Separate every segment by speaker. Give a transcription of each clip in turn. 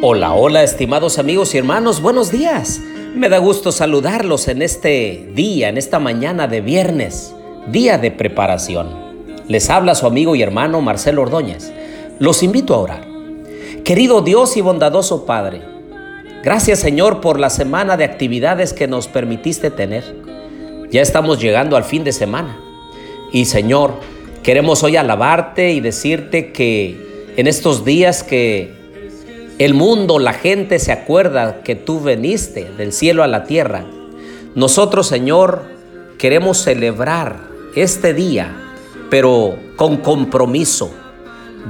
Speaker 1: Hola, hola, estimados amigos y hermanos, buenos días. Me da gusto saludarlos en este día, en esta mañana de viernes, día de preparación. Les habla su amigo y hermano Marcelo Ordóñez. Los invito a orar. Querido Dios y bondadoso Padre, gracias Señor por la semana de actividades que nos permitiste tener. Ya estamos llegando al fin de semana. Y Señor, queremos hoy alabarte y decirte que en estos días que el mundo, la gente se acuerda que tú veniste del cielo a la tierra. Nosotros, Señor, queremos celebrar este día, pero con compromiso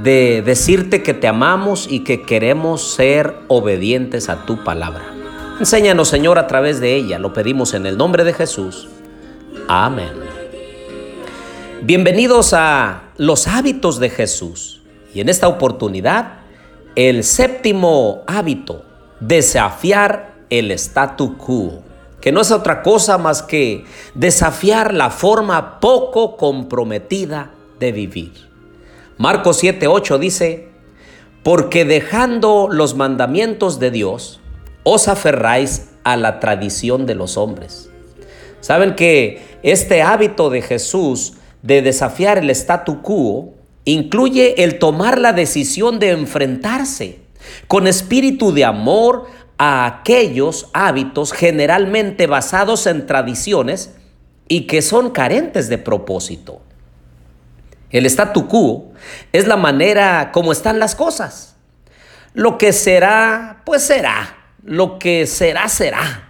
Speaker 1: de decirte que te amamos y que queremos ser obedientes a tu palabra. Enséñanos, Señor, a través de ella. Lo pedimos en el nombre de Jesús. Amén. Bienvenidos a los hábitos de Jesús. Y en esta oportunidad el séptimo hábito, desafiar el statu quo, que no es otra cosa más que desafiar la forma poco comprometida de vivir. Marcos 7:8 dice, porque dejando los mandamientos de Dios, os aferráis a la tradición de los hombres. Saben que este hábito de Jesús de desafiar el statu quo incluye el tomar la decisión de enfrentarse con espíritu de amor a aquellos hábitos generalmente basados en tradiciones y que son carentes de propósito. El statu quo es la manera como están las cosas. Lo que será, pues será. Lo que será, será.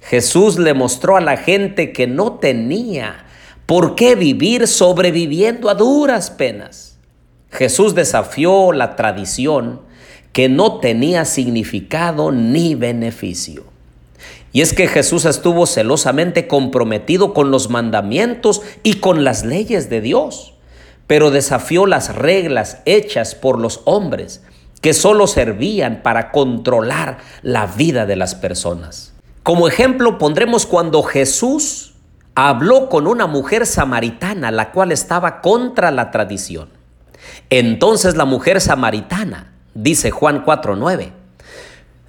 Speaker 1: Jesús le mostró a la gente que no tenía ¿Por qué vivir sobreviviendo a duras penas? Jesús desafió la tradición que no tenía significado ni beneficio. Y es que Jesús estuvo celosamente comprometido con los mandamientos y con las leyes de Dios, pero desafió las reglas hechas por los hombres que solo servían para controlar la vida de las personas. Como ejemplo pondremos cuando Jesús habló con una mujer samaritana, la cual estaba contra la tradición. Entonces la mujer samaritana, dice Juan 4:9,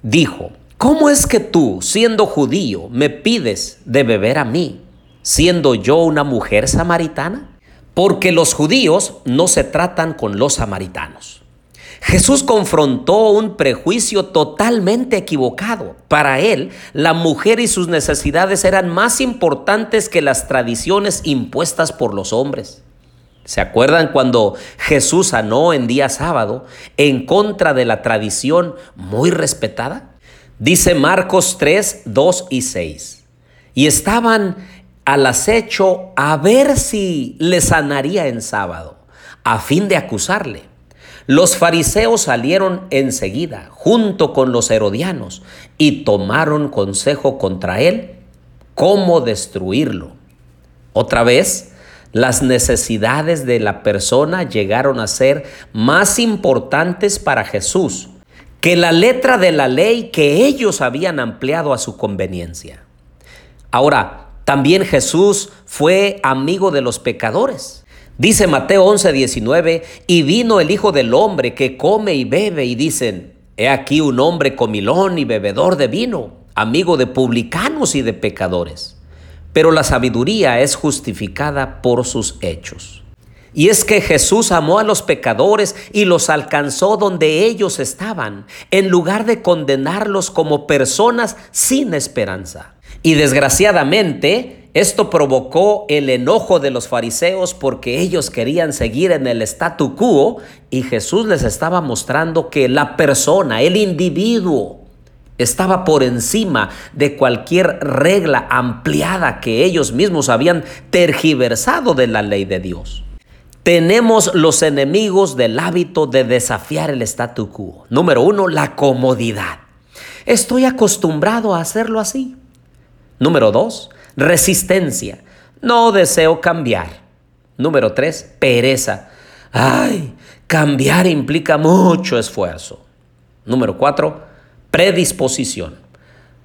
Speaker 1: dijo, ¿cómo es que tú, siendo judío, me pides de beber a mí, siendo yo una mujer samaritana? Porque los judíos no se tratan con los samaritanos. Jesús confrontó un prejuicio totalmente equivocado. Para él, la mujer y sus necesidades eran más importantes que las tradiciones impuestas por los hombres. ¿Se acuerdan cuando Jesús sanó en día sábado en contra de la tradición muy respetada? Dice Marcos 3, 2 y 6. Y estaban al acecho a ver si le sanaría en sábado, a fin de acusarle. Los fariseos salieron enseguida junto con los herodianos y tomaron consejo contra él cómo destruirlo. Otra vez, las necesidades de la persona llegaron a ser más importantes para Jesús que la letra de la ley que ellos habían ampliado a su conveniencia. Ahora, también Jesús fue amigo de los pecadores. Dice Mateo 11, 19, y vino el Hijo del Hombre que come y bebe, y dicen, he aquí un hombre comilón y bebedor de vino, amigo de publicanos y de pecadores. Pero la sabiduría es justificada por sus hechos. Y es que Jesús amó a los pecadores y los alcanzó donde ellos estaban, en lugar de condenarlos como personas sin esperanza. Y desgraciadamente, esto provocó el enojo de los fariseos porque ellos querían seguir en el statu quo y Jesús les estaba mostrando que la persona, el individuo, estaba por encima de cualquier regla ampliada que ellos mismos habían tergiversado de la ley de Dios. Tenemos los enemigos del hábito de desafiar el statu quo. Número uno, la comodidad. Estoy acostumbrado a hacerlo así. Número dos, Resistencia. No deseo cambiar. Número tres, pereza. Ay, cambiar implica mucho esfuerzo. Número cuatro, predisposición.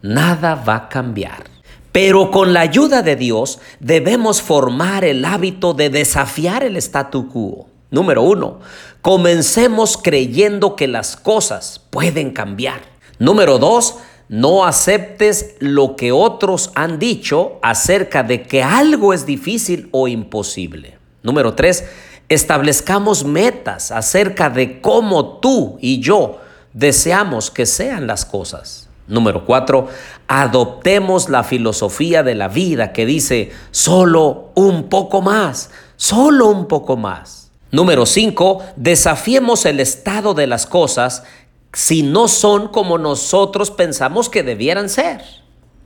Speaker 1: Nada va a cambiar. Pero con la ayuda de Dios debemos formar el hábito de desafiar el statu quo. Número uno, comencemos creyendo que las cosas pueden cambiar. Número dos, no aceptes lo que otros han dicho acerca de que algo es difícil o imposible. Número tres, establezcamos metas acerca de cómo tú y yo deseamos que sean las cosas. Número cuatro, adoptemos la filosofía de la vida que dice solo un poco más, solo un poco más. Número cinco, desafiemos el estado de las cosas si no son como nosotros pensamos que debieran ser.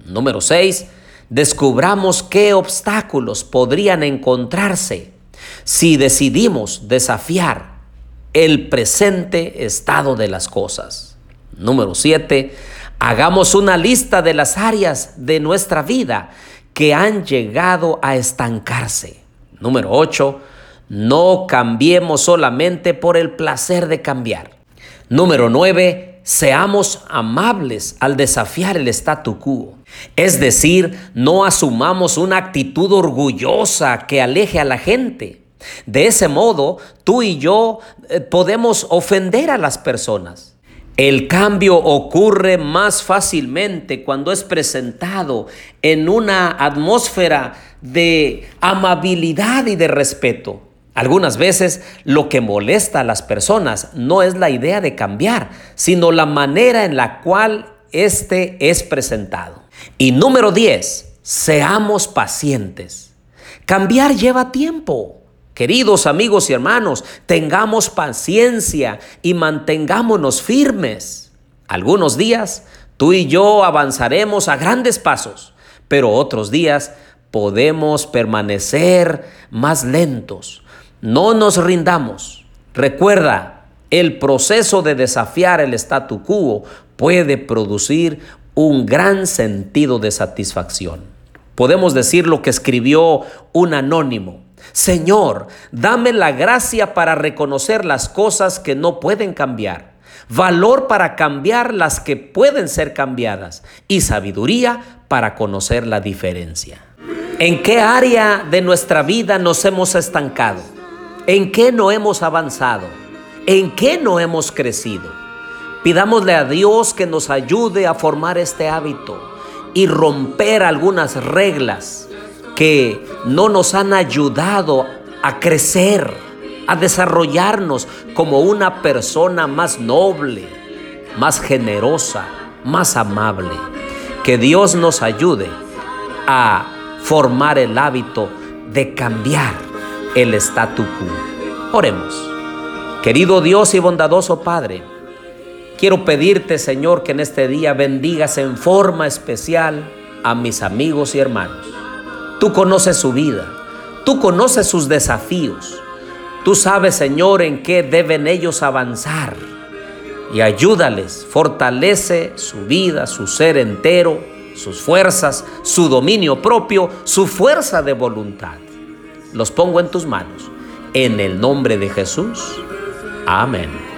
Speaker 1: Número 6. Descubramos qué obstáculos podrían encontrarse si decidimos desafiar el presente estado de las cosas. Número 7. Hagamos una lista de las áreas de nuestra vida que han llegado a estancarse. Número 8. No cambiemos solamente por el placer de cambiar. Número 9. Seamos amables al desafiar el statu quo. Es decir, no asumamos una actitud orgullosa que aleje a la gente. De ese modo, tú y yo eh, podemos ofender a las personas. El cambio ocurre más fácilmente cuando es presentado en una atmósfera de amabilidad y de respeto. Algunas veces lo que molesta a las personas no es la idea de cambiar, sino la manera en la cual éste es presentado. Y número 10, seamos pacientes. Cambiar lleva tiempo. Queridos amigos y hermanos, tengamos paciencia y mantengámonos firmes. Algunos días tú y yo avanzaremos a grandes pasos, pero otros días podemos permanecer más lentos no nos rindamos. Recuerda, el proceso de desafiar el statu quo puede producir un gran sentido de satisfacción. Podemos decir lo que escribió un anónimo. Señor, dame la gracia para reconocer las cosas que no pueden cambiar, valor para cambiar las que pueden ser cambiadas y sabiduría para conocer la diferencia. ¿En qué área de nuestra vida nos hemos estancado? ¿En qué no hemos avanzado? ¿En qué no hemos crecido? Pidámosle a Dios que nos ayude a formar este hábito y romper algunas reglas que no nos han ayudado a crecer, a desarrollarnos como una persona más noble, más generosa, más amable. Que Dios nos ayude a formar el hábito de cambiar el statu quo. Oremos. Querido Dios y bondadoso Padre, quiero pedirte, Señor, que en este día bendigas en forma especial a mis amigos y hermanos. Tú conoces su vida, tú conoces sus desafíos, tú sabes, Señor, en qué deben ellos avanzar. Y ayúdales, fortalece su vida, su ser entero, sus fuerzas, su dominio propio, su fuerza de voluntad los pongo en tus manos. En el nombre de Jesús. Amén.